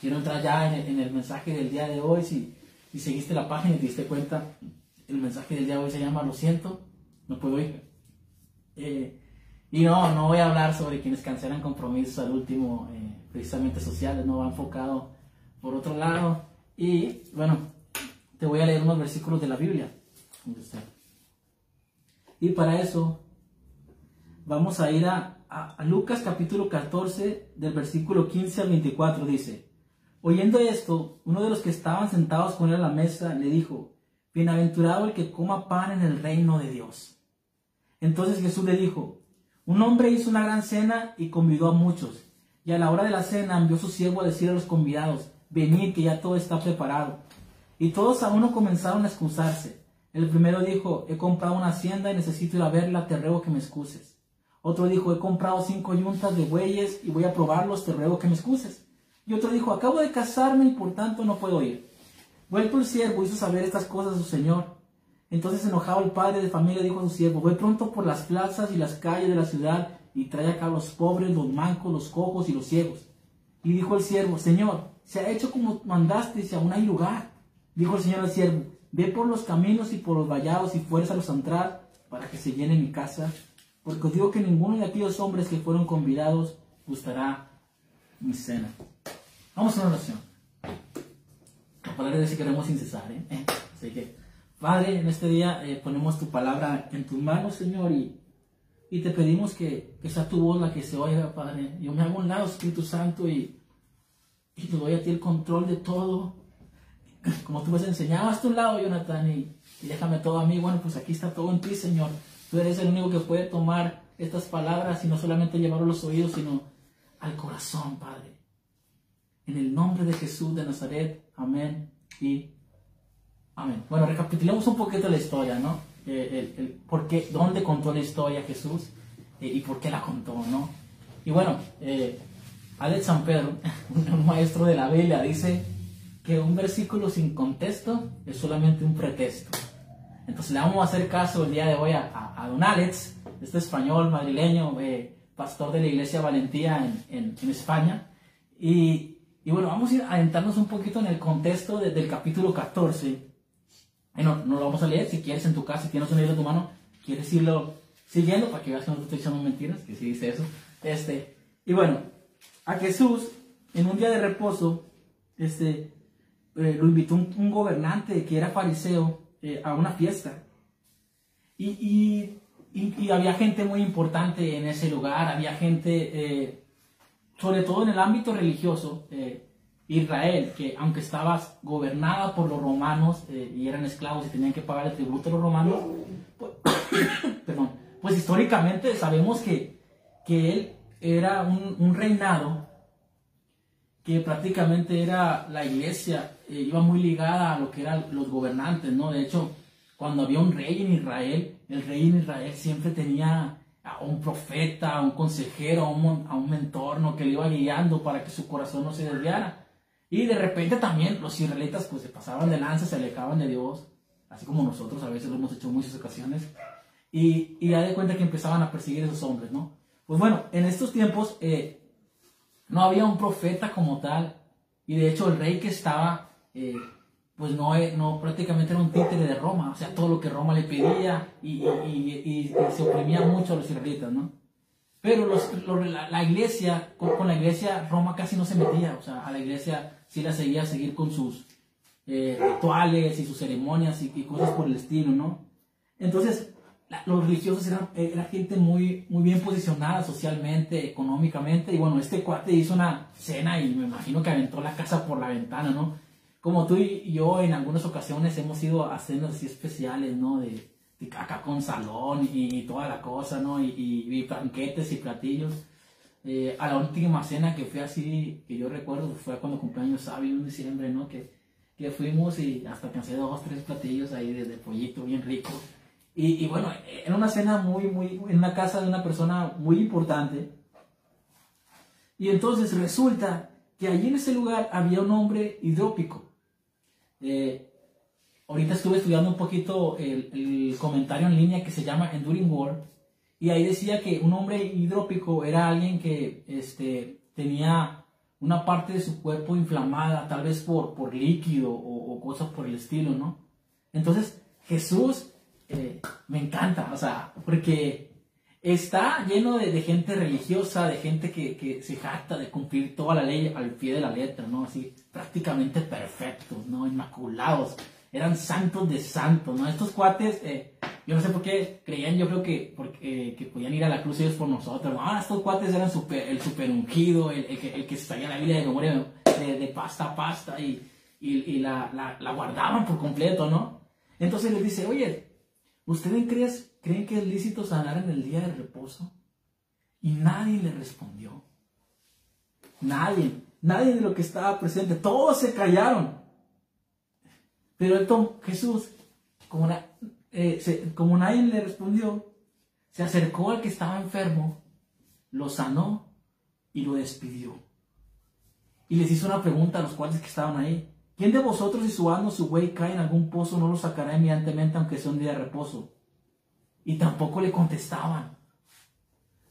quiero entrar ya en el, mensaje del día de hoy. Si, si, seguiste la página y te diste cuenta, el mensaje del día de hoy se llama Lo siento, no puedo ir. Eh, y no, no voy a hablar sobre quienes cancelan compromisos al último, eh, precisamente sociales, no va enfocado por otro lado. Y bueno, te voy a leer unos versículos de la Biblia. Y para eso vamos a ir a, Lucas capítulo 14 del versículo 15 al 24. Dice, oyendo esto, uno de los que estaban sentados con él a la mesa le dijo, bienaventurado el que coma pan en el reino de Dios. Entonces Jesús le dijo, un hombre hizo una gran cena y convidó a muchos. Y a la hora de la cena envió su siervo a decir a los convidados, venid que ya todo está preparado. Y todos a uno comenzaron a excusarse. El primero dijo, he comprado una hacienda y necesito ir a verla, te ruego que me excuses. Otro dijo, he comprado cinco yuntas de bueyes y voy a probarlos, te ruego que me excuses. Y otro dijo, acabo de casarme y por tanto no puedo ir. Vuelto el siervo hizo saber estas cosas a su señor. Entonces enojado el padre de familia dijo a su siervo, voy pronto por las plazas y las calles de la ciudad y trae acá a los pobres, los mancos, los cojos y los ciegos. Y dijo el siervo, Señor, se ha hecho como mandaste y aún hay lugar. Dijo el Señor al siervo, ve por los caminos y por los vallados y fuérzalos a entrar para que se llene mi casa, porque os digo que ninguno de aquellos hombres que fueron convidados gustará mi cena. Vamos a una oración. La palabra queremos sin cesar, ¿eh? Así que Padre, en este día eh, ponemos tu palabra en tus manos, Señor, y, y te pedimos que, que, sea tu voz la que se oiga, Padre. Yo me hago un lado, Espíritu Santo, y, y te doy a ti el control de todo. Como tú me has enseñado, haz tu lado, Jonathan, y, déjame todo a mí. Bueno, pues aquí está todo en ti, Señor. Tú eres el único que puede tomar estas palabras y no solamente llevarlo a los oídos, sino al corazón, Padre. En el nombre de Jesús de Nazaret, amén y bueno, recapitulemos un poquito la historia, ¿no? Eh, el, por qué, dónde contó la historia Jesús eh, y por qué la contó, ¿no? Y bueno, eh, Alex San Pedro, un maestro de la Biblia, dice que un versículo sin contexto es solamente un pretexto. Entonces le vamos a hacer caso el día de hoy a, a, don Alex, este español madrileño, pastor de la iglesia Valentía en, en, España. Y, y, bueno, vamos a ir adentrarnos un poquito en el contexto del capítulo 14 no, no lo vamos a leer. Si quieres en tu casa, si tienes un libro en tu mano, quieres irlo siguiendo para que veas que no te estoy echando mentiras, que sí dice eso. Este, y bueno, a Jesús, en un día de reposo, este, eh, lo invitó un, gobernante que era fariseo eh, a una fiesta. Y, y, había gente muy importante en ese lugar, había gente, eh, sobre todo en el ámbito religioso, Israel, que aunque estaba gobernada por los romanos eh, y eran esclavos y tenían que pagar el tributo a los romanos, pues, perdón, pues históricamente sabemos que, que él era un, reinado que prácticamente era la iglesia, eh, iba muy ligada a lo que eran los gobernantes, ¿no? De hecho, cuando había un rey en Israel, el rey en Israel siempre tenía a un profeta, a un consejero, a un, a un mentor, ¿no? Que le iba guiando para que su corazón no se desviara. Y de repente también los israelitas pues se pasaban de lanza, se alejaban de Dios, así como nosotros a veces lo hemos hecho en muchas ocasiones. Y, y ya de cuenta que empezaban a perseguir a esos hombres, ¿no? Pues bueno, en estos tiempos eh, no había un profeta como tal. Y de hecho el rey que estaba, eh, pues no, eh, no prácticamente era un títere de Roma. O sea, todo lo que Roma le pedía y, y, y se oprimía mucho a los israelitas, ¿no? Pero los, la, iglesia, con, la iglesia, Roma casi no se metía. O sea, a la iglesia sí la seguía a seguir con sus eh, rituales y sus ceremonias y, cosas por el estilo, ¿no? Entonces, los religiosos eran, era gente muy, muy bien posicionada socialmente, económicamente. Y bueno, este cuate hizo una cena y me imagino que aventó la casa por la ventana, ¿no? Como tú y yo en algunas ocasiones hemos ido a cenas así especiales, ¿no? De, acá con salón y, toda la cosa, ¿no? Y, y, banquetes y platillos. Eh, a la última cena que fue así, que yo recuerdo, fue cuando cumpleaños Sabio en diciembre, ¿no? Que, que fuimos y hasta cansé dos, tres platillos ahí de, pollito bien rico. Y, y, bueno, era una cena muy, muy, en una casa de una persona muy importante. Y entonces resulta que allí en ese lugar había un hombre hidrópico. Eh, Ahorita estuve estudiando un poquito el, comentario en línea que se llama Enduring War y ahí decía que un hombre hidrópico era alguien que este, tenía una parte de su cuerpo inflamada, tal vez por, por líquido o, cosas por el estilo, ¿no? Entonces, Jesús eh, me encanta, o sea, porque está lleno de, gente religiosa, de gente que, se jacta de cumplir toda la ley al pie de la letra, ¿no? Así, prácticamente perfectos, ¿no? Inmaculados eran santos de santos, ¿no? Estos cuates, eh, yo no sé por qué creían, yo creo que, porque, eh, podían ir a la cruz ellos por nosotros, ¿no? Ah, estos cuates eran el super ungido, el, que, el que la Biblia de memoria de, de pasta a pasta y, la, guardaban por completo, ¿no? Entonces les dice, oye, ¿ustedes creen, creen que es lícito sanar en el día de reposo? Y nadie le respondió. Nadie, nadie de lo que estaba presente, todos se callaron. Pero Jesús, como, eh, como nadie le respondió, se acercó al que estaba enfermo, lo sanó y lo despidió. Y les hizo una pregunta a los cuales que estaban ahí. ¿Quién de vosotros si su asno su buey cae en algún pozo no lo sacará inmediatamente aunque sea un día de reposo? Y tampoco le contestaban.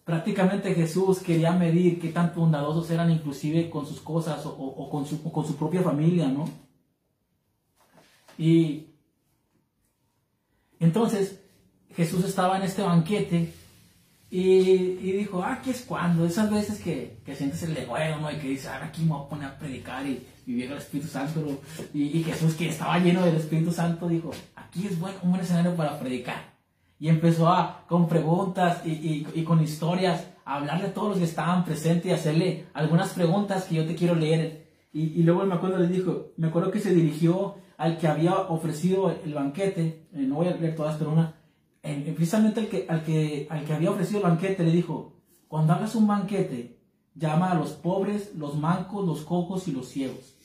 Prácticamente Jesús quería medir qué tan bondadosos eran inclusive con sus cosas o, con, su, con su propia familia, ¿no? Y entonces Jesús estaba en este banquete y, dijo, ah, aquí es cuando, esas veces que, que sientes el legüero, ¿no? Y que dices, ahora aquí me voy a poner a predicar y, y el Espíritu Santo. Y, Jesús, que estaba lleno del Espíritu Santo, dijo, aquí es bueno, un buen escenario para predicar. Y empezó a, con preguntas y, y, con historias, a hablarle a todos los que estaban presentes y hacerle algunas preguntas que yo te quiero leer. Y, luego me acuerdo, le dijo, me acuerdo que se dirigió al que había ofrecido el banquete, eh, no voy a leer todas, pero una, precisamente al que, al, que, al que había ofrecido el banquete le dijo, cuando hagas un banquete, llama a los pobres, los mancos, los cojos y los ciegos,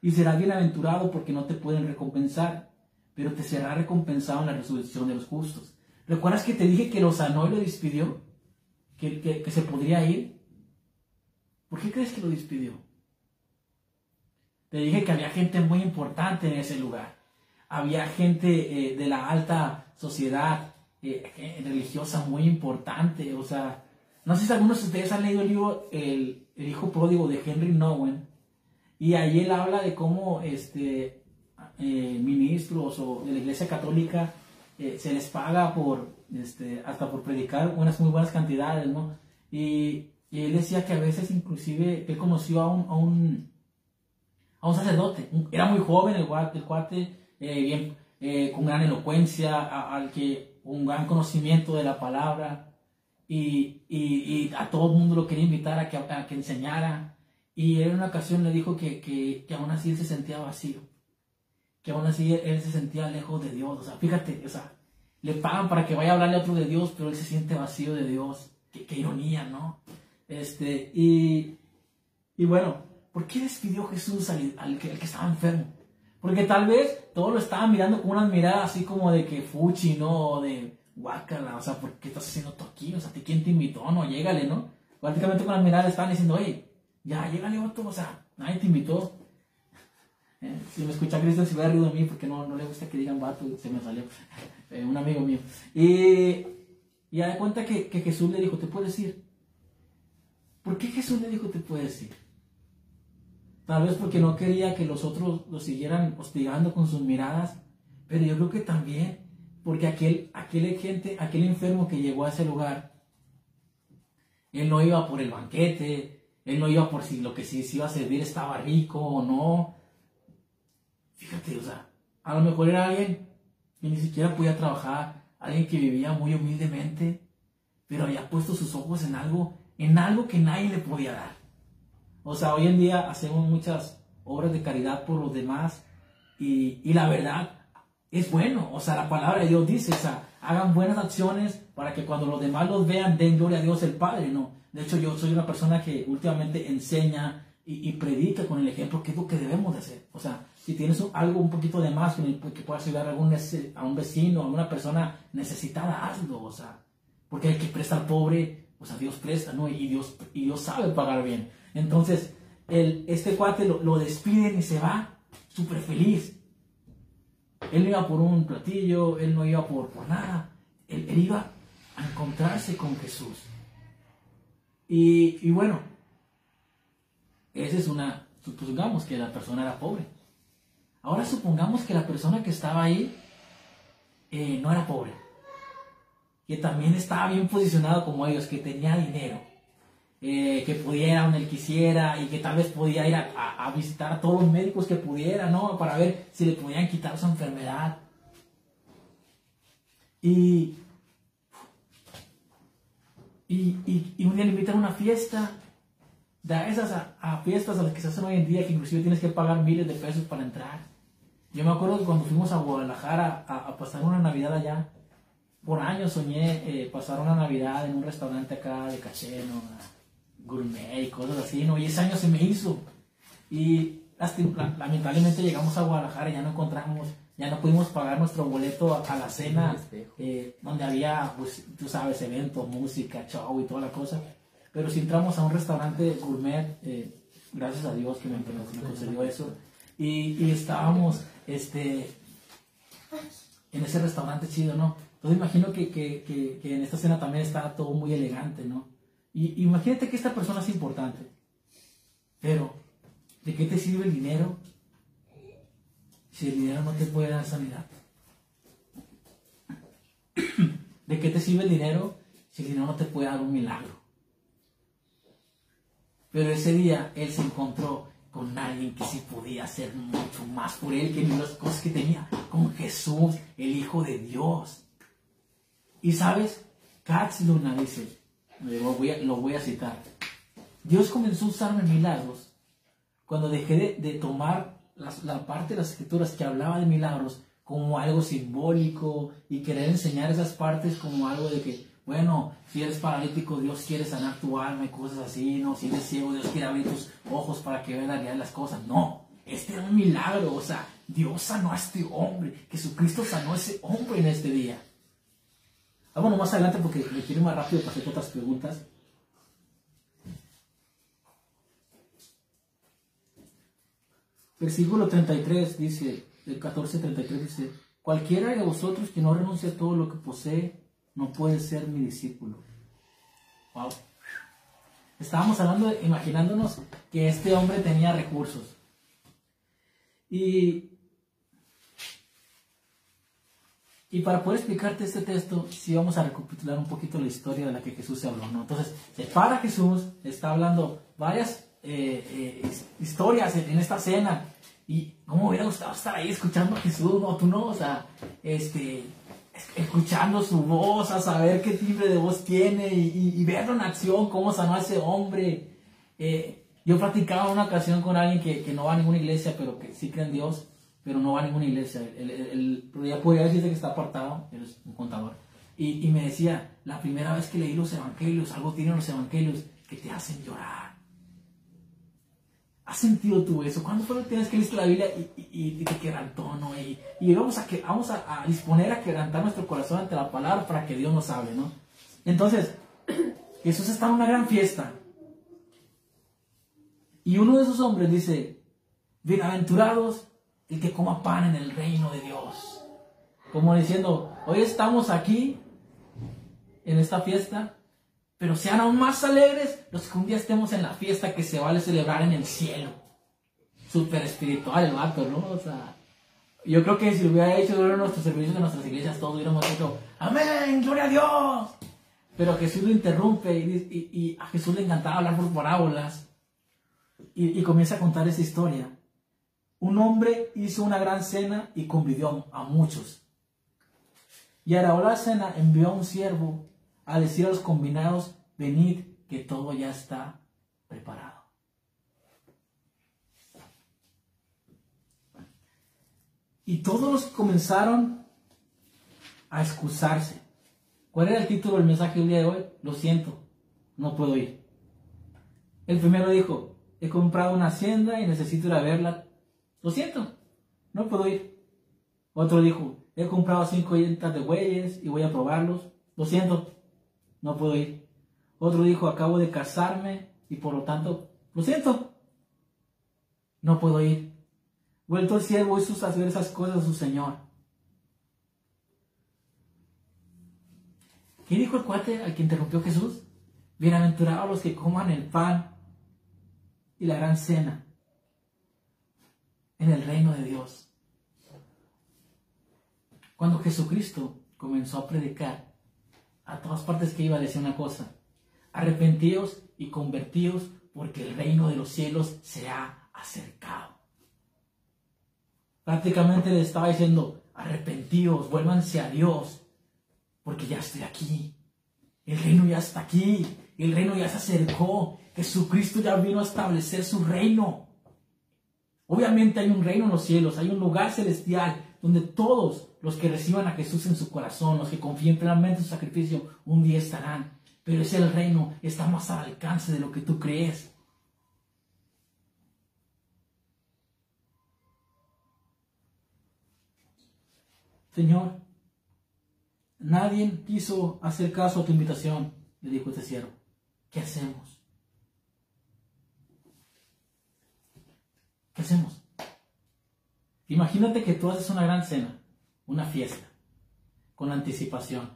y serás bienaventurado porque no te pueden recompensar, pero te será recompensado en la resurrección de los justos. ¿Recuerdas que te dije que lo sanó y lo despidió? ¿Que, que se podría ir? ¿Por qué crees que lo despidió? Te dije que había gente muy importante en ese lugar. Había gente eh, de la alta sociedad eh, eh, religiosa muy importante. O sea, no sé si algunos de ustedes han leído el libro El, Hijo Pródigo de Henry Nowen. Y ahí él habla de cómo este, ministros o de la Iglesia Católica se les paga por, este, hasta por predicar unas muy buenas cantidades, ¿no? Y, él decía que a veces inclusive él conoció a un a un sacerdote. Era muy joven el, el cuate, eh, bien, eh, con gran elocuencia, al que un gran conocimiento de la palabra. Y, y, a todo el mundo lo quería invitar a que, a que enseñara. Y él en una ocasión le dijo que, que, que, aún así él se sentía vacío. Que aún así él se sentía lejos de Dios. O sea, fíjate, o sea, le pagan para que vaya a hablarle a otro de Dios, pero él se siente vacío de Dios. Qué, ironía, ¿no? Este, y, y bueno, ¿por qué despidió Jesús al, que, estaba enfermo? Porque tal vez todos lo estaban mirando con una mirada así como de que fuchi, ¿no? de guácala, o sea, ¿por qué estás haciendo tú aquí? O sea, ¿quién te invitó? No, llégale, ¿no? Prácticamente con la mirada estaban diciendo, oye, ya, llégale otro, o sea, nadie te invitó. Si me escucha Cristian, se hubiera rido de mí porque no, no le gusta que digan vato, se me salió eh, un amigo mío. Y, y da cuenta que, que Jesús le dijo, te puedes ir. ¿Por qué Jesús le dijo, te puedes ir? Tal vez porque no quería que los otros lo siguieran hostigando con sus miradas, pero yo creo que también porque aquel, aquel gente, aquel enfermo que llegó a ese lugar, él no iba por el banquete, él no iba por si lo que sí se iba a servir estaba rico o no. Fíjate, o sea, a lo mejor era alguien que ni siquiera podía trabajar, alguien que vivía muy humildemente, pero había puesto sus ojos en algo, en algo que nadie le podía dar. O sea, hoy en día hacemos muchas obras de caridad por los demás y, y la verdad es bueno. O sea, la palabra de Dios dice, o sea, hagan buenas acciones para que cuando los demás los vean den gloria a Dios el Padre, ¿no? De hecho, yo soy una persona que últimamente enseña y, predica con el ejemplo qué es lo que debemos de hacer. O sea, si tienes algo un poquito de más que, que puedas ayudar a, algún, a un vecino, a una persona necesitada, hazlo. O sea, porque hay que prestar pobre, o sea, Dios presta, ¿no? Y Dios, y Dios sabe pagar bien. Entonces, el, este cuate lo, lo despiden y se va súper feliz. Él no iba por un platillo, él no iba por, por nada. Él, iba a encontrarse con Jesús. Y, y, bueno, esa es una, supongamos que la persona era pobre. Ahora supongamos que la persona que estaba ahí eh, no era pobre, que también estaba bien posicionado como ellos, que tenía dinero, eh, que pudiera donde él quisiera y que tal vez podía ir a, visitar a todos los médicos que pudiera, ¿no? Para ver si le podían quitar su enfermedad. Y, y, y, un día le invitan a una fiesta, de esas a, fiestas a las que se hacen hoy en día, que inclusive tienes que pagar miles de pesos para entrar. Yo me acuerdo que cuando fuimos a Guadalajara a, a pasar una Navidad allá, por años soñé eh, pasar una Navidad en un restaurante acá de caché, ¿no? gourmet y cosas así, ¿no? Y ese año se me hizo. Y lamentablemente llegamos a Guadalajara y ya no encontramos ya no pudimos pagar nuestro boleto a, la cena, eh, donde había, pues, tú sabes, eventos, música, show y toda la cosa. Pero si entramos a un restaurante gourmet, eh, gracias a Dios que me, me concedió eso, y, estábamos este, en ese restaurante chido, ¿no? Entonces imagino que, que, que, en esta cena también está todo muy elegante, ¿no? Y imagínate que esta persona es importante, pero ¿de qué te sirve el dinero si el dinero no te puede dar sanidad? ¿De qué te sirve el dinero si el dinero no te puede dar un milagro? Pero ese día él se encontró con alguien que sí podía hacer mucho más por él que las cosas que tenía, con Jesús, el Hijo de Dios. Y sabes, Katz Luna dice, lo voy a, voy a citar, Dios comenzó a usarme milagros. Cuando dejé de tomar la, parte de las escrituras que hablaba de milagros como algo simbólico y querer enseñar esas partes como algo de que, bueno, si eres paralítico, Dios quiere sanar tu alma y cosas así, no, si eres ciego, Dios quiere abrir tus ojos para que vean la realidad de las cosas. No, este era un milagro, o sea, Dios sanó a este hombre, Jesucristo sanó a ese hombre en este día. Vámonos más adelante porque me quiero ir más rápido para hacer otras preguntas. Versículo 33 dice, el 14-33 dice, cualquiera de vosotros que no renuncie a todo lo que posee, no puede ser mi discípulo. Wow. Estábamos hablando, imaginándonos que este hombre tenía recursos. Y, y para poder explicarte este texto, sí vamos a recapitular un poquito la historia de la que Jesús se habló. ¿no? Entonces, para Jesús, está hablando varias eh, eh, historias en, esta cena. Y cómo hubiera gustado estar ahí escuchando a Jesús, no, tú no, o sea, este, escuchando su voz, a saber qué timbre de voz tiene y, verlo en acción, cómo sanó a ese hombre. Eh, yo platicaba una ocasión con alguien que, que, no va a ninguna iglesia, pero que sí cree en Dios, pero no va a ninguna iglesia. Pero ya podría decirte que está apartado, él es un contador. Y, y me decía, la primera vez que leí los evangelios, algo tienen los evangelios que te hacen llorar ¿Has sentido tú eso? ¿Cuándo fue la última vez que leíste la Biblia y, te quebrantó, no? Y, y vamos, a, que, vamos a, disponer a quebrantar nuestro corazón ante la palabra para que Dios nos hable, ¿no? Entonces, Jesús está en una gran fiesta. Y uno de esos hombres dice, bienaventurados el que coma pan en el reino de Dios. Como diciendo, hoy estamos aquí, en esta fiesta, pero sean aún más alegres los que un día estemos en la fiesta que se vale celebrar en el cielo. Súper espiritual el vato, ¿no? O sea, yo creo que si hubiera hecho de nuestros servicios de nuestras iglesias, todos hubiéramos dicho, ¡Amén! ¡Gloria a Dios! Pero Jesús lo interrumpe y, a Jesús le encantaba hablar por parábolas y, y comienza a contar esa historia. Un hombre hizo una gran cena y convivió a muchos. Y a la hora de la cena envió a un siervo a decir a los combinados, venid, que todo ya está preparado. Y todos comenzaron a excusarse. ¿Cuál era el título del mensaje del día de hoy? Lo siento, no puedo ir. El primero dijo, he comprado una hacienda y necesito ir a verla. Lo siento, no puedo ir. Otro dijo, he comprado cinco llantas de bueyes y voy a probarlos. Lo siento, no puedo ir. Otro dijo, acabo de casarme y por lo tanto, lo siento, no puedo ir. Vuelto el siervo hizo hacer esas cosas a su señor. ¿Qué dijo el cuate al que interrumpió Jesús? Bienaventurados los que coman el pan y la gran cena en el reino de Dios. Cuando Jesucristo comenzó a predicar, a todas partes que iba a decir una cosa, arrepentíos y convertíos porque el reino de los cielos se ha acercado. Prácticamente le estaba diciendo, arrepentíos, vuélvanse a Dios, porque ya estoy aquí. El reino ya está aquí, el reino ya se acercó, Jesucristo ya vino a establecer su reino. Obviamente hay un reino en los cielos, hay un lugar celestial donde todos los que reciban a Jesús en su corazón, los que confíen plenamente en su sacrificio, un día estarán. Pero ese el reino está más al alcance de lo que tú crees. Señor, nadie quiso hacer caso a tu invitación, le dijo este siervo. ¿Qué hacemos? ¿Qué hacemos? Imagínate que tú haces una gran cena, una fiesta, con anticipación.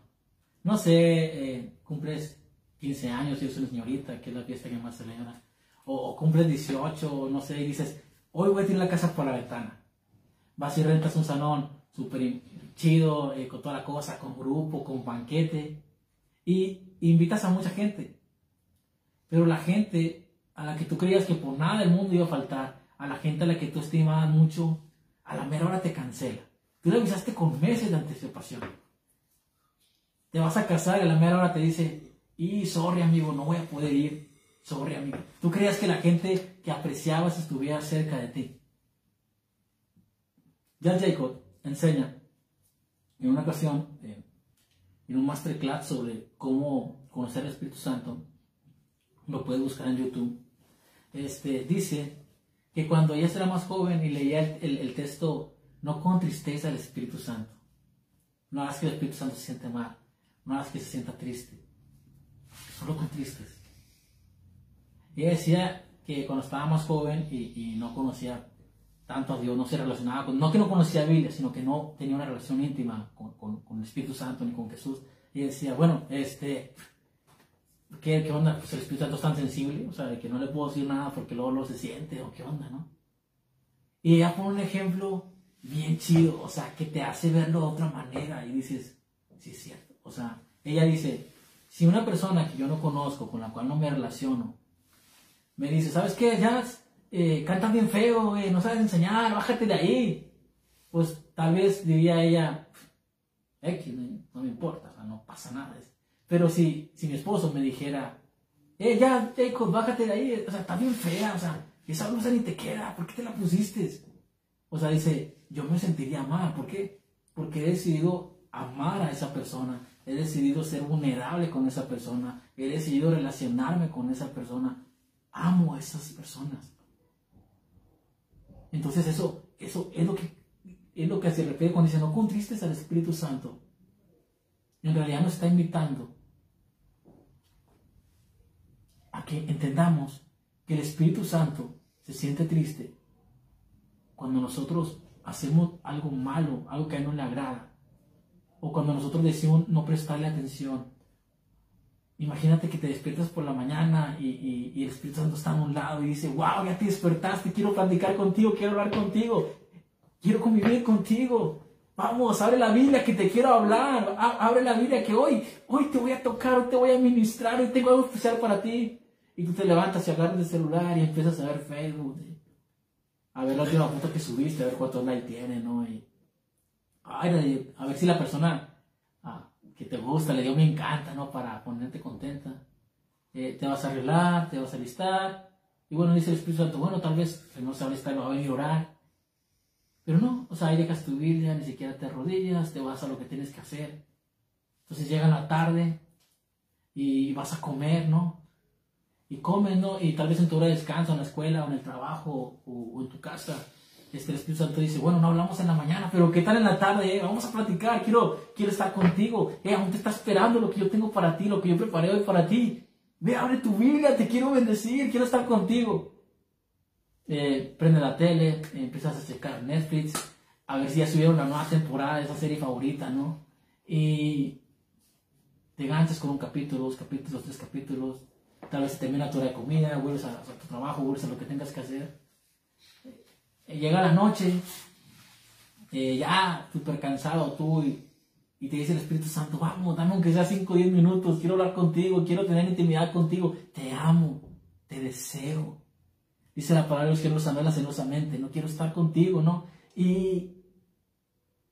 No sé, eh, cumples 15 años y eres una señorita, que es la fiesta que más celebra. O, o cumples 18, no sé, y dices, hoy voy a tirar la casa por la ventana. Vas y rentas un salón súper chido, eh, con toda la cosa, con grupo, con banquete. Y invitas a mucha gente. Pero la gente a la que tú creías que por nada del mundo iba a faltar, a la gente a la que tú estimabas mucho, a la mera hora te cancela. Tú le avisaste con meses de anticipación. Te vas a casar y a la mera hora te dice, y sorry amigo, no voy a poder ir. Sorry amigo. Tú creías que la gente que apreciabas estuviera cerca de ti. Ya Jacob enseña en una ocasión, eh, en un masterclass sobre cómo conocer al Espíritu Santo, lo puedes buscar en YouTube, este, dice que cuando ella era más joven y leía el, texto, no con tristeza al Espíritu Santo. No hagas que el Espíritu Santo se siente mal, no hagas que se sienta triste, solo con tristes. Ella decía que cuando estaba más joven y, no conocía tanto a Dios, no se relacionaba con, no que no conocía a Biblia, sino que no tenía una relación íntima con, con el Espíritu Santo ni con Jesús. Y decía, bueno, este, ¿Qué, ¿Qué, onda? Pues el Espíritu Santo es tan sensible, o sea, de que no le puedo decir nada porque luego lo se siente, o qué onda, ¿no? Y ella pone un ejemplo bien chido, o sea, que te hace verlo de otra manera y dices, sí es cierto. O sea, ella dice, si una persona que yo no conozco, con la cual no me relaciono, me dice, ¿sabes qué, Jazz? Eh, bien feo, no sabes enseñar, bájate de ahí. Pues tal vez diría ella, X, no, me importa, o sea, no pasa nada. Pero si, si mi esposo me dijera, eh, ya, Jacob, bájate de ahí, o sea, está bien fea, o sea, esa blusa ni te queda, ¿por qué te la pusiste? O sea, dice, yo me sentiría mal, ¿por qué? Porque he decidido amar a esa persona, he decidido ser vulnerable con esa persona, he decidido relacionarme con esa persona, amo a esas personas. Entonces eso, eso es lo que, es lo que se refiere cuando dice, no contristes al Espíritu Santo. En realidad nos está invitando a que entendamos que el Espíritu Santo se siente triste cuando nosotros hacemos algo malo, algo que a él no le agrada, o cuando nosotros decimos no prestarle atención. Imagínate que te despiertas por la mañana y, el Espíritu Santo está a un lado y dice, wow, ya te despertaste, quiero platicar contigo, quiero hablar contigo, quiero convivir contigo. Vamos, abre la Biblia que te quiero hablar, abre la Biblia que hoy, hoy te voy a tocar, hoy te voy a ministrar, hoy tengo algo especial para ti. Y tú te levantas y agarras el celular y empiezas a ver Facebook, a ver la última foto que subiste, a ver cuántos likes tiene, ¿no? Y, a ver si la persona ah, que te gusta, le dio me encanta, ¿no? Para ponerte contenta. Eh, te vas a arreglar, te vas a alistar. Y bueno, dice el Espíritu Santo, bueno, tal vez no se va a va a venir a. Pero no, o sea, ahí dejas tu Biblia, ni siquiera te arrodillas, te vas a lo que tienes que hacer. Entonces llega la tarde y vas a comer, ¿no? Y comes, ¿no? Y tal vez en tu hora de descanso, en la escuela, o en el trabajo, o, en tu casa, este, el Espíritu Santo dice, bueno, no hablamos en la mañana, pero ¿qué tal en la tarde? Eh? Vamos a platicar, quiero, quiero estar contigo. Eh, aún te está esperando lo que yo tengo para ti, lo que yo preparé hoy para ti. Ve, abre tu Biblia, te quiero bendecir, quiero estar contigo. Eh, prende la tele, empiezas a checar Netflix, a ver si ya subieron la nueva temporada de esa serie favorita, ¿no? Y te ganchas con un capítulo, dos capítulos, tres capítulos, tal vez se termina tu hora de comida, vuelves a, tu trabajo, vuelves a lo que tengas que hacer. Eh, llega la noche, eh, ya súper cansado tú y, te dice el Espíritu Santo, vamos, dame aunque sea 5 o 10 minutos, quiero hablar contigo, quiero tener intimidad contigo, te amo, te deseo. Dice la palabra de Dios que nos anhela celosamente, no quiero estar contigo, ¿no? Y,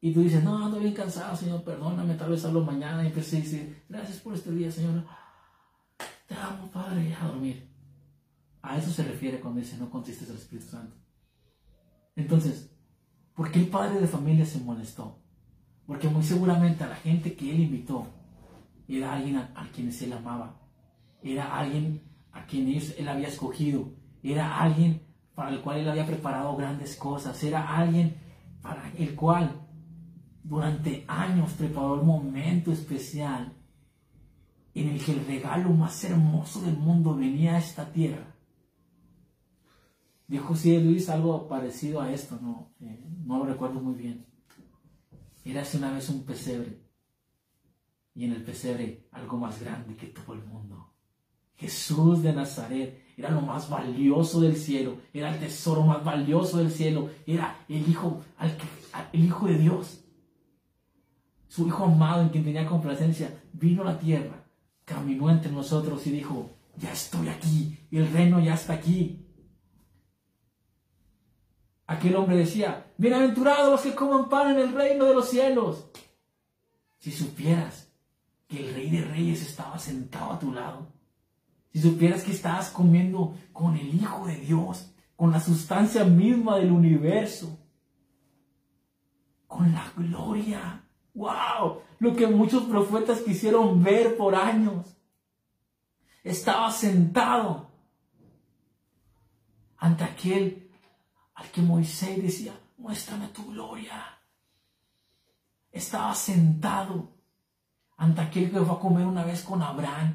y tú dices, no, ando bien cansado, Señor, perdóname, tal vez hablo mañana. Y empecé a decir, gracias por este día, Señor. Te amo, Padre, a dormir. A eso se refiere cuando dice, no contestes al Espíritu Santo. Entonces, ¿por qué el padre de familia se molestó? Porque muy seguramente a la gente que él invitó era alguien a, a quienes él amaba. Era alguien a quien él había escogido. Era alguien para el cual él había preparado grandes cosas. Era alguien para el cual durante años preparó el momento especial en el que el regalo más hermoso del mundo venía a esta tierra. Dijo sí, Luis algo parecido a esto, no, eh, no lo recuerdo muy bien. Era hace una vez un pesebre y en el pesebre algo más grande que todo el mundo. Jesús de Nazaret era lo más valioso del cielo, era el tesoro más valioso del cielo, era el hijo, el hijo de Dios su Hijo amado en quien tenía complacencia, vino a la tierra, caminó entre nosotros y dijo, ya estoy aquí, el reino ya está aquí. Aquel hombre decía, bienaventurados los que coman pan en el reino de los cielos. Si supieras que el rey de reyes estaba sentado a tu lado, si supieras que estabas comiendo con el Hijo de Dios, con la sustancia misma del universo, con la gloria ¡Wow! Lo que muchos profetas quisieron ver por años. Estaba sentado ante aquel al que Moisés decía, muéstrame tu gloria. Estaba sentado ante aquel que fue a comer una vez con Abraham.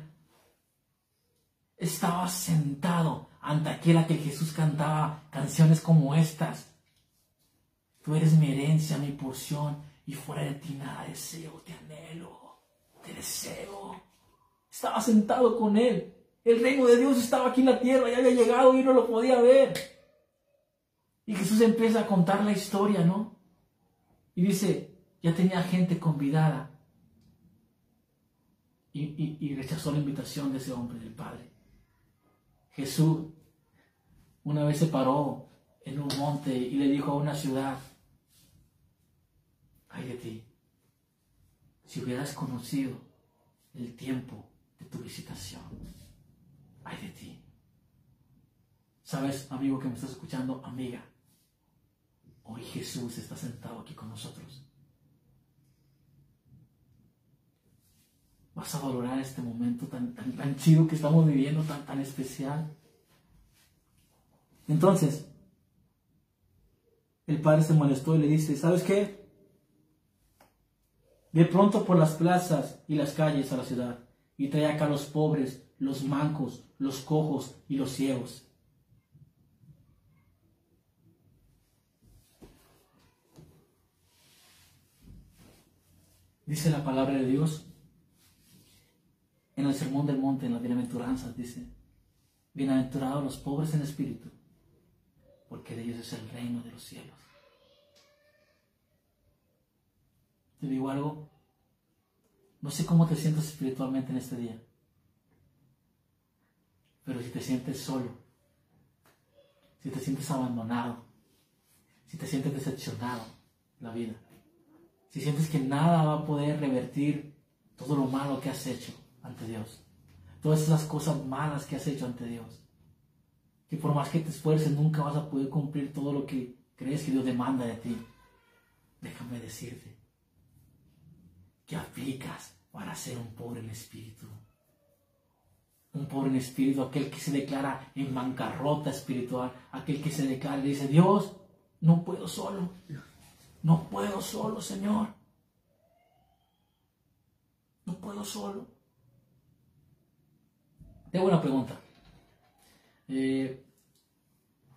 Estaba sentado ante aquel a que Jesús cantaba canciones como estas. Tú eres mi herencia, mi porción, y fuera de ti nada deseo, te anhelo, te deseo. Estaba sentado con él. El reino de Dios estaba aquí en la tierra, ya había llegado y no lo podía ver. Y Jesús empieza a contar la historia, ¿no? Y dice, ya tenía gente convidada. Y, y rechazó la invitación de ese hombre, del Padre. Jesús una vez se paró en un monte y le dijo a una ciudad, ay de ti, si hubieras conocido el tiempo de tu visitación, ay de ti. Sabes, amigo que me estás escuchando, amiga, hoy Jesús está sentado aquí con nosotros. Vas a valorar este momento tan, tan, chido que estamos viviendo, tan, tan especial. Entonces, el padre se molestó y le dice, ¿sabes qué? Ve pronto por las plazas y las calles a la ciudad y trae acá a los pobres, los mancos, los cojos y los ciegos. Dice la palabra de Dios en el Sermón del Monte, en las Bienaventuranzas, dice, Bienaventurados los pobres en espíritu, porque de ellos es el reino de los cielos. Te digo algo, no sé cómo te sientes espiritualmente en este día, pero si te sientes solo, si te sientes abandonado, si te sientes decepcionado la vida, si sientes que nada va a poder revertir todo lo malo que has hecho ante Dios, todas esas cosas malas que has hecho ante Dios, que por más que te esfuerces nunca vas a poder cumplir todo lo que crees que Dios demanda de ti, déjame decirte que aplicas para ser un pobre en espíritu. Un pobre en espíritu, aquel que se declara en bancarrota espiritual, aquel que se declara y dice, Dios, no puedo solo, no puedo solo, Señor. No puedo solo. Tengo una pregunta. Eh,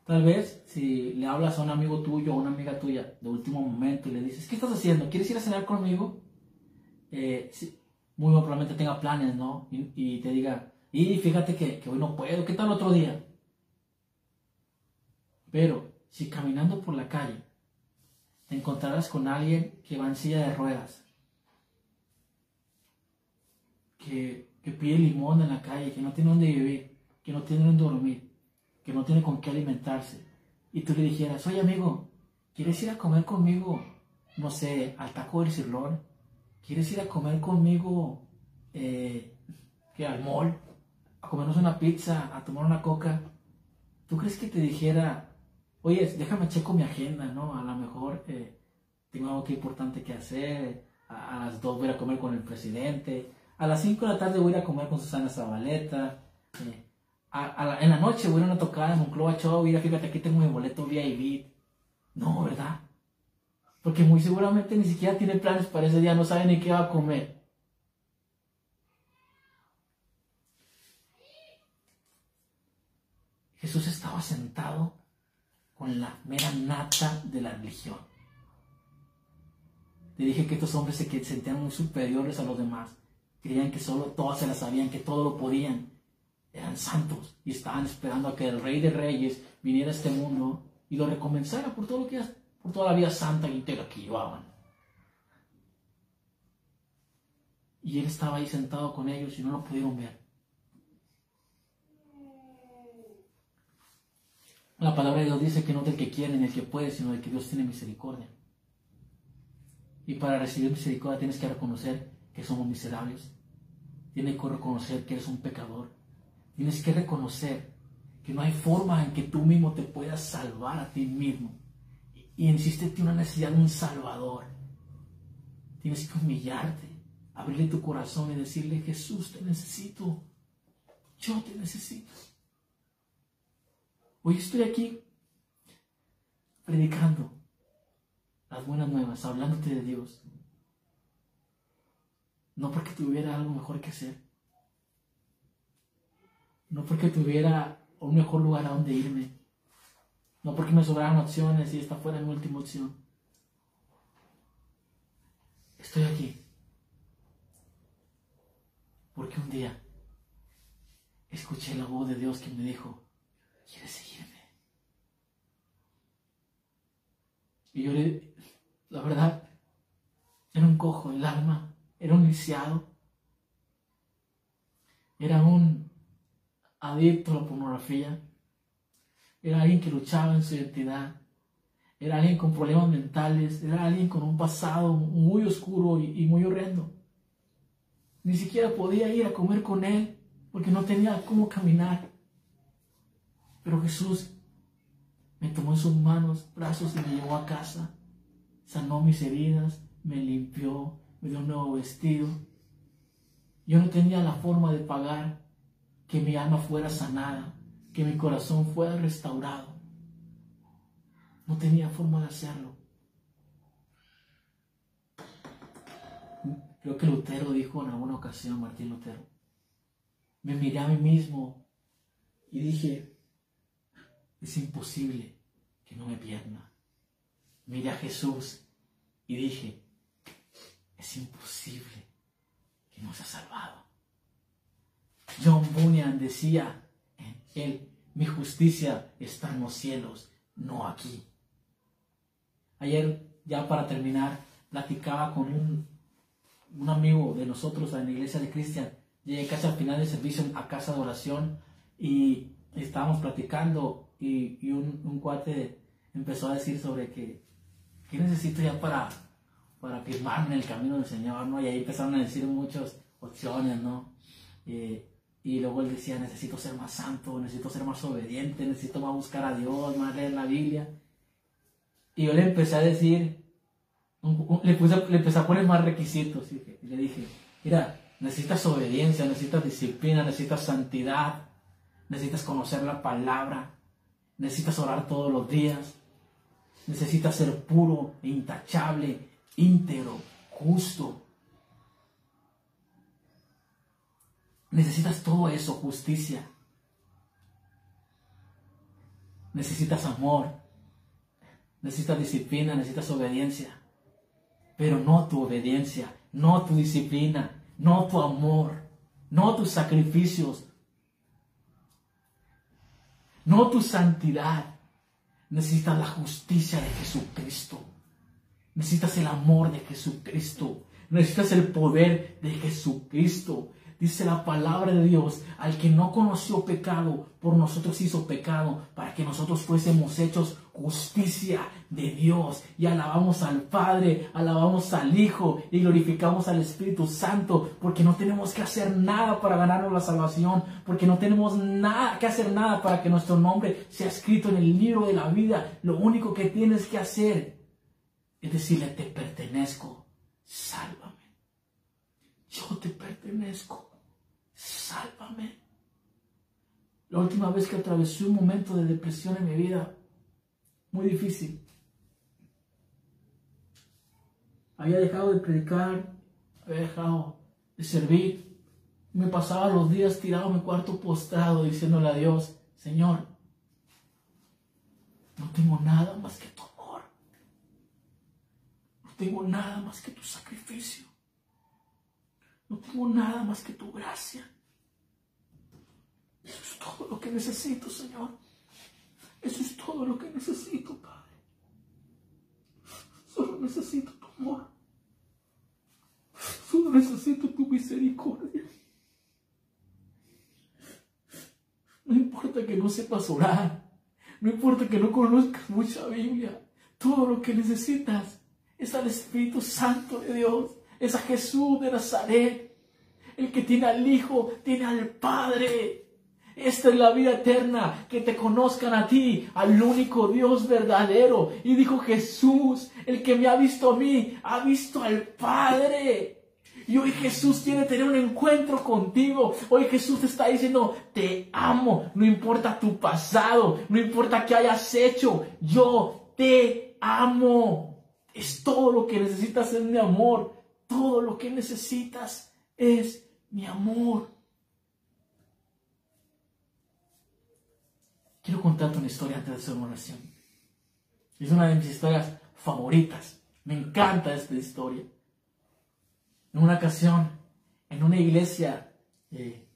tal vez si le hablas a un amigo tuyo o una amiga tuya de último momento y le dices, ¿qué estás haciendo? ¿Quieres ir a cenar conmigo? Eh, muy probablemente tenga planes, ¿no? Y, te diga, Y fíjate que, que hoy no puedo, ¿qué tal otro día? Pero si caminando por la calle te encontraras con alguien que va en silla de ruedas, que, que pide limón en la calle, que no tiene dónde vivir, que no tiene dónde dormir, que no tiene con qué alimentarse, y tú le dijeras, oye amigo, ¿quieres ir a comer conmigo, no sé, al taco del cirlón? ¿Quieres ir a comer conmigo eh, al mall? A comernos una pizza, a tomar una coca. ¿Tú crees que te dijera, oye, déjame checo mi agenda, ¿no? A lo mejor eh, tengo algo que importante que hacer, a, las dos voy a a comer con el presidente, a las 5 de la tarde voy a a comer con Susana Zabaleta, eh, en la noche voy a a una tocada en Monclova Show, mira, fíjate, aquí tengo mi boleto VIP. No, ¿verdad? Porque muy seguramente ni siquiera tiene planes para ese día, no sabe ni qué va a comer. Jesús estaba sentado con la mera nata de la religión. Te dije que estos hombres se sentían muy superiores a los demás. Creían que solo todos se la sabían, que todo lo podían. Eran santos y estaban esperando a que el Rey de Reyes viniera a este mundo y lo recompensara por todo lo que por toda la vida santa y entera que llevaban. Y él estaba ahí sentado con ellos y no lo pudieron ver. La palabra de Dios dice que no del que quiere ni del que puede, sino del que Dios tiene misericordia. Y para recibir misericordia tienes que reconocer que somos miserables. Tienes que reconocer que eres un pecador. Tienes que reconocer que no hay forma en que tú mismo te puedas salvar a ti mismo. Y insiste una necesidad de un salvador. Tienes que humillarte, abrirle tu corazón y decirle, Jesús, te necesito. Yo te necesito. Hoy estoy aquí predicando las buenas nuevas, hablándote de Dios. No porque tuviera algo mejor que hacer. No porque tuviera un mejor lugar a donde irme. No porque me sobraran opciones y esta fuera mi última opción. Estoy aquí. Porque un día escuché la voz de Dios que me dijo, ¿quieres seguirme? Y yo le, la verdad, era un cojo del alma, era un lisiado, era un adicto a la pornografía, era alguien que luchaba en su identidad, era alguien con problemas mentales, era alguien con un pasado muy oscuro y, y muy horrendo. Ni siquiera podía ir a comer con él porque no tenía cómo caminar. Pero Jesús me tomó en sus manos, brazos y me llevó a casa. Sanó mis heridas, me limpió, me dio un nuevo vestido. Yo no tenía la forma de pagar que mi alma fuera sanada, que mi corazón fuera restaurado. No tenía forma de hacerlo. Creo que Lutero dijo en alguna ocasión, Martín Lutero, me miré a mí mismo y dije, es imposible que no me pierda. Miré a Jesús y dije, es imposible que no se ha salvado. John Bunyan decía él, mi justicia está en los cielos, no aquí. Ayer, ya para terminar, platicaba con un, un amigo de nosotros en la iglesia de Cristian. Llegué casi al final del servicio a casa de oración y estábamos platicando y, un, cuate empezó a decir sobre que, ¿qué necesito ya para, para firmarme en el camino del Señor? ¿no? Y ahí empezaron a decir muchas opciones, ¿no? Eh, y luego él decía, necesito ser más santo, necesito ser más obediente, necesito más buscar a Dios, más leer la Biblia. Y yo le empecé a decir, le, puse, le empecé a poner más requisitos. Le dije, mira, necesitas obediencia, necesitas disciplina, necesitas santidad, necesitas conocer la palabra, necesitas orar todos los días, necesitas ser puro, intachable, íntegro, justo. Necesitas todo eso, justicia. Necesitas amor, necesitas disciplina, necesitas obediencia. Pero no tu obediencia, no tu disciplina, no tu amor, no tus sacrificios, no tu santidad. Necesitas la justicia de Jesucristo. Necesitas el amor de Jesucristo. Necesitas el poder de Jesucristo. Dice la palabra de Dios, al que no conoció pecado, por nosotros hizo pecado, para que nosotros fuésemos hechos justicia de Dios. Y alabamos al Padre, alabamos al Hijo y glorificamos al Espíritu Santo, porque no tenemos que hacer nada para ganarnos la salvación, porque no tenemos nada que hacer nada para que nuestro nombre sea escrito en el libro de la vida. Lo único que tienes que hacer es decirle, te pertenezco, sálvame. Yo te pertenezco sálvame. La última vez que atravesé un momento de depresión en mi vida, muy difícil. Había dejado de predicar, había dejado de servir. Me pasaba los días tirado en mi cuarto postrado diciéndole a Dios, Señor, no tengo nada más que tu amor. No tengo nada más que tu sacrificio. No tengo nada más que tu gracia. Eso es todo lo que necesito, Señor. Eso es todo lo que necesito, Padre. Solo necesito tu amor. Solo necesito tu misericordia. No importa que no sepas orar. No importa que no conozcas mucha Biblia. Todo lo que necesitas es al Espíritu Santo de Dios es a Jesús de Nazaret. El que tiene al Hijo, tiene al Padre. Esta es la vida eterna, que te conozcan a ti, al único Dios verdadero. Y dijo Jesús, el que me ha visto a mí, ha visto al Padre. Y hoy Jesús quiere tener un encuentro contigo. Hoy Jesús te está diciendo, te amo. No importa tu pasado, no importa qué hayas hecho. Yo te amo. Es todo lo que necesitas es mi amor. Todo lo que necesitas es mi amor. Quiero contarte una historia antes de hacer una oración. Es una de mis historias favoritas. Me encanta esta historia. En una ocasión, en una iglesia eh,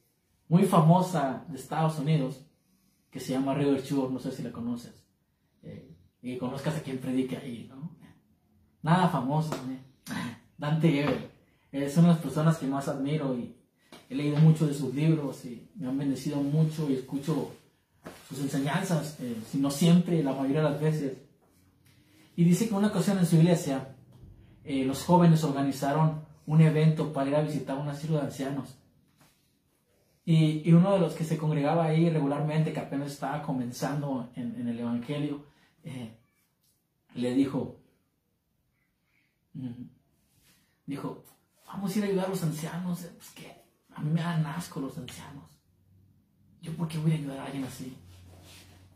muy famosa de Estados Unidos, que se llama River Church, no sé si la conoces, eh, y conozcas a quien predica ahí, ¿no? Nada famoso, ¿eh? Dante Gebel. Es una de las personas que más admiro y he leído mucho de sus libros y me han bendecido mucho y escucho sus enseñanzas, eh, si no siempre, la mayoría de las veces. Y dice que una ocasión en su iglesia, eh, los jóvenes organizaron un evento para ir a visitar un asilo de ancianos. Y, uno de los que se congregaba ahí regularmente, que apenas estaba comenzando en, el Evangelio, eh, le dijo, mm, dijo, vamos a ir a ayudar a los ancianos. Pues que a mí me dan asco los ancianos. ¿Yo por qué voy a ayudar a alguien así?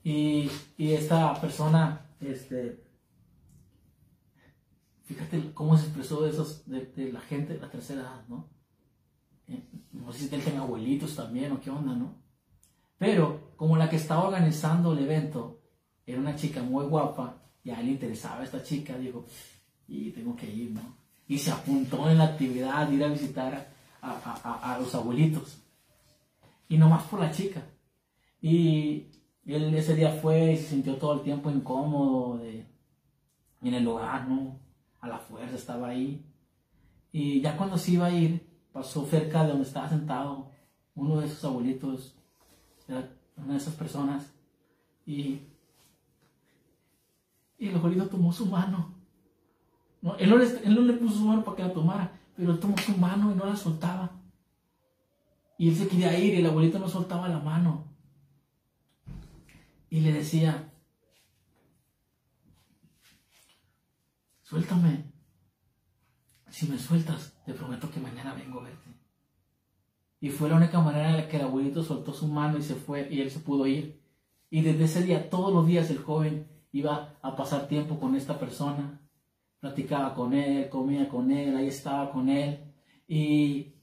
Y, esta persona, este, fíjate cómo se expresó de, esos, de, la gente de la tercera edad, ¿no? Eh, no sé si él tenga abuelitos también o qué onda, ¿no? Pero como la que estaba organizando el evento era una chica muy guapa y a él le interesaba esta chica, dijo, y tengo que ir, ¿no? Y se apuntó en la actividad de ir a visitar a, los abuelitos. Y nomás por la chica. Y él ese día fue y se sintió todo el tiempo incómodo en el lugar, ¿no? A la fuerza estaba ahí. Y ya cuando se iba a ir, pasó cerca de donde estaba sentado uno de esos abuelitos, una de esas personas, y, y el abuelito tomó su mano él, no le, puso su mano para que la tomara, pero tomó su mano y no la soltaba. Y él se quería ir y el abuelito no soltaba la mano. Y le decía, suéltame. Si me sueltas, te prometo que mañana vengo a verte. Y fue la única manera en la que el abuelito soltó su mano y se fue y él se pudo ir. Y desde ese día, todos los días el joven iba a pasar tiempo con esta persona platicaba con él, comía con él, ahí estaba con él. Y,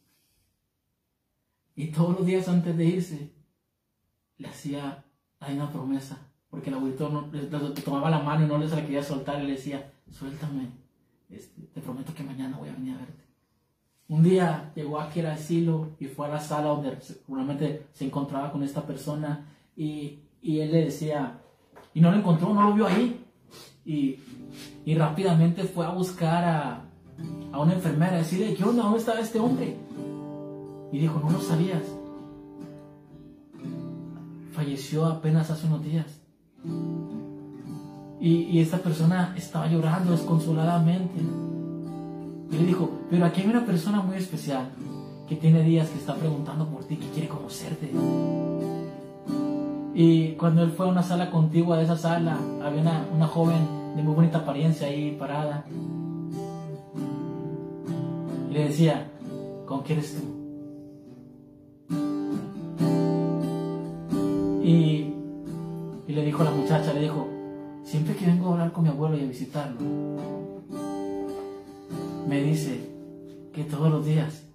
y todos los días antes de irse, le hacía ahí una promesa, porque el abuelito le, tomaba la mano y no les la quería soltar y le decía, suéltame, este, te prometo que mañana voy a venir a verte. Un día llegó aquí al asilo y fue a la sala donde seguramente se encontraba con esta persona y, y él le decía, y no lo encontró, no lo vio ahí. Y, y rápidamente fue a buscar a, a una enfermera, a decirle, ¿qué onda? ¿Dónde estaba este hombre? Y dijo, no lo sabías. Falleció apenas hace unos días. Y, y esta persona estaba llorando desconsoladamente. Y le dijo, pero aquí hay una persona muy especial que tiene días que está preguntando por ti, que quiere conocerte. Y cuando él fue a una sala contigua de esa sala, había una, una joven de muy bonita apariencia ahí parada. Y le decía, ¿con quién eres tú? Y, y le dijo a la muchacha, le dijo, siempre que vengo a hablar con mi abuelo y a visitarlo, me dice que todos los días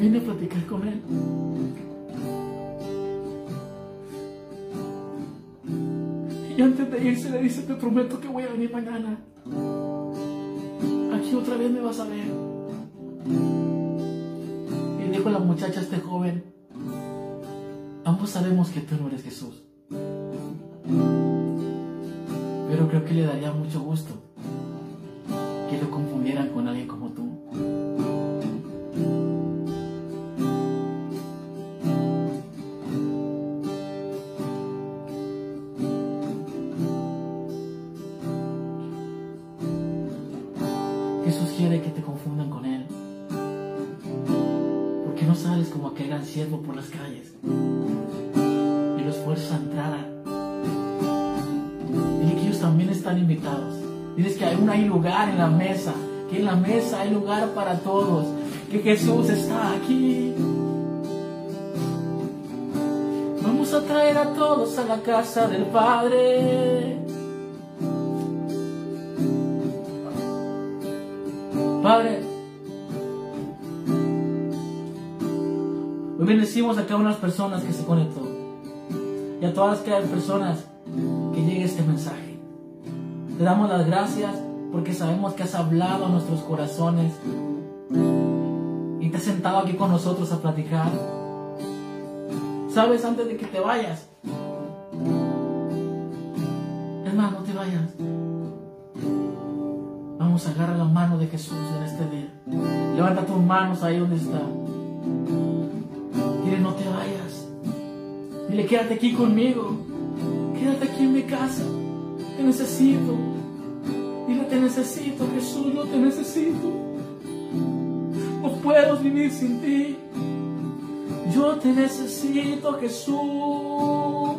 Viene a platicar con él. Y antes de irse le dice, te prometo que voy a venir mañana. Aquí otra vez me vas a ver. Y dijo la muchacha a este joven, ambos sabemos que tú no eres Jesús. Pero creo que le daría mucho gusto que lo confundieran con alguien como que en la mesa hay lugar para todos, que Jesús está aquí. Vamos a traer a todos a la casa del Padre. Padre, hoy bendecimos a cada una de las personas que se conectó y a todas aquellas personas que llegue este mensaje. Te damos las gracias porque sabemos que has hablado a nuestros corazones y te has sentado aquí con nosotros a platicar. Sabes, antes de que te vayas, hermano, no te vayas. Vamos a agarrar la mano de Jesús en este día. Levanta tus manos ahí donde está. Dile, no te vayas. Dile, quédate aquí conmigo. Quédate aquí en mi casa. Te necesito. Te necesito, Jesús, no te necesito. No puedo vivir sin ti. Yo te necesito, Jesús.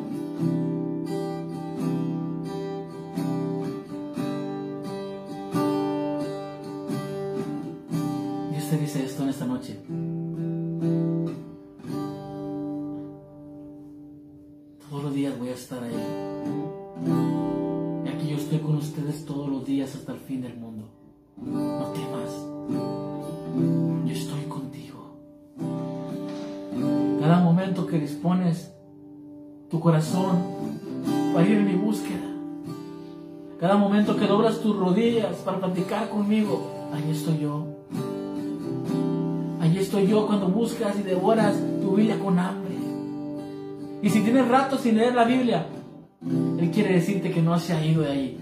Para ir en mi búsqueda. Cada momento que doblas tus rodillas para platicar conmigo, ahí estoy yo. Ahí estoy yo cuando buscas y devoras tu Biblia con hambre. Y si tienes rato sin leer la Biblia, Él quiere decirte que no se ha ido de ahí.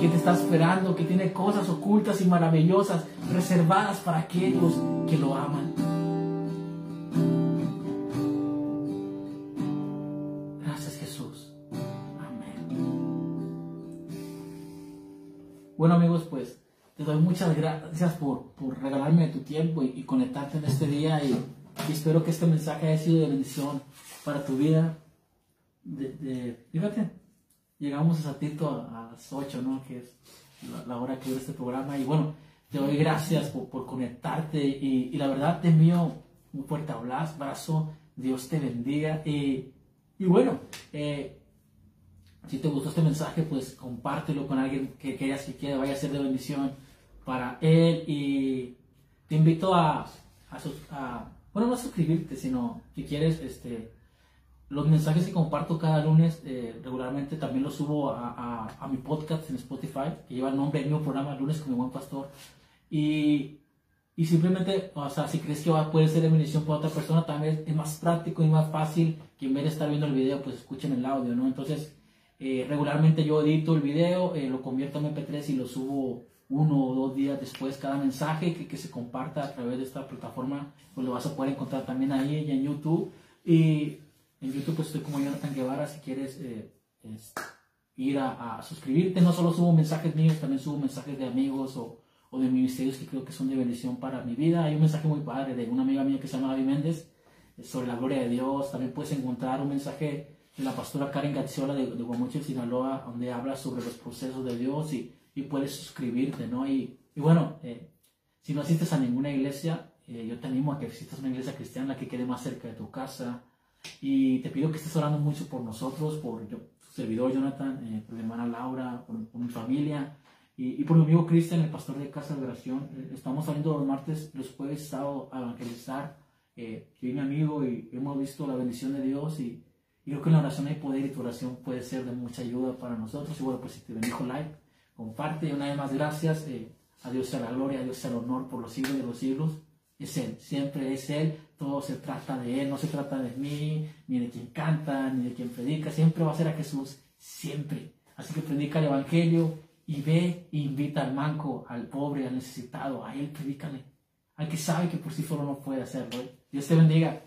Que te está esperando, que tiene cosas ocultas y maravillosas reservadas para aquellos que lo aman. Muchas gracias por, por regalarme tu tiempo y, y, conectarte en este día y, y, espero que este mensaje haya sido de bendición para tu vida. De, de, fíjate, llegamos a ratito a, a, las 8, ¿no? Que es la, la, hora que dura este programa y bueno, te doy gracias por, por conectarte y, y, la verdad te envío un fuerte abrazo, Dios te bendiga y, bueno, eh, si te gustó este mensaje, pues compártelo con alguien que quieras que quiera, vaya a ser de bendición para él. Y te invito a, a, a, bueno, no a suscribirte, sino que quieres, este, los mensajes que comparto cada lunes, eh, regularmente también los subo a, a, mi podcast en Spotify, que lleva el nombre del mismo programa, Lunes con mi buen pastor. Y, y simplemente, o sea, si crees que va, puede ser de bendición para otra persona, también es más práctico y más fácil que en vez de estar viendo el video, pues escuchen el audio, ¿no? Entonces, eh, regularmente yo edito el video, eh, lo convierto en MP3 y lo subo uno o dos días después cada mensaje que, que, se comparta a través de esta plataforma, pues lo vas a poder encontrar también ahí y en YouTube. Y en YouTube pues estoy como Jonathan Guevara, si quieres eh, ir a, a, suscribirte, no solo subo mensajes míos, también subo mensajes de amigos o o de ministerios que creo que son de bendición para mi vida. Hay un mensaje muy padre de una amiga mía que se llama Gaby Méndez eh, sobre la gloria de Dios. También puedes encontrar un mensaje de la pastora Karen Gazziola de, de Guamuchil, Sinaloa, donde habla sobre los procesos de Dios y, y puedes suscribirte, ¿no? Y, y bueno, eh, si no asistes a ninguna iglesia, eh, yo te animo a que visites una iglesia cristiana que quede más cerca de tu casa. Y te pido que estés orando mucho por nosotros, por yo, tu servidor Jonathan, por mi hermana Laura, por, por mi familia, y, por mi amigo Cristian, el pastor de Casa de Oración, eh, estamos saliendo los martes, los jueves, sábado a evangelizar. Eh, y mi amigo y hemos visto la bendición de Dios y, y, creo que la oración hay poder y tu oración puede ser de mucha ayuda para nosotros. Y bueno, pues si te bendijo like, comparte. Una vez más, gracias. Eh, a Dios sea la gloria, a Dios sea el honor por los siglos de los siglos. Es Él, siempre es Él. Todo se trata de Él, no se trata de mí, ni de quien canta, ni de quien predica. Siempre va a ser a Jesús, siempre. Así que predica el Evangelio y ve e invita al manco, al pobre, al necesitado, a él predícale. Al que sabe que por sí solo no puede hacerlo. Dios te bendiga.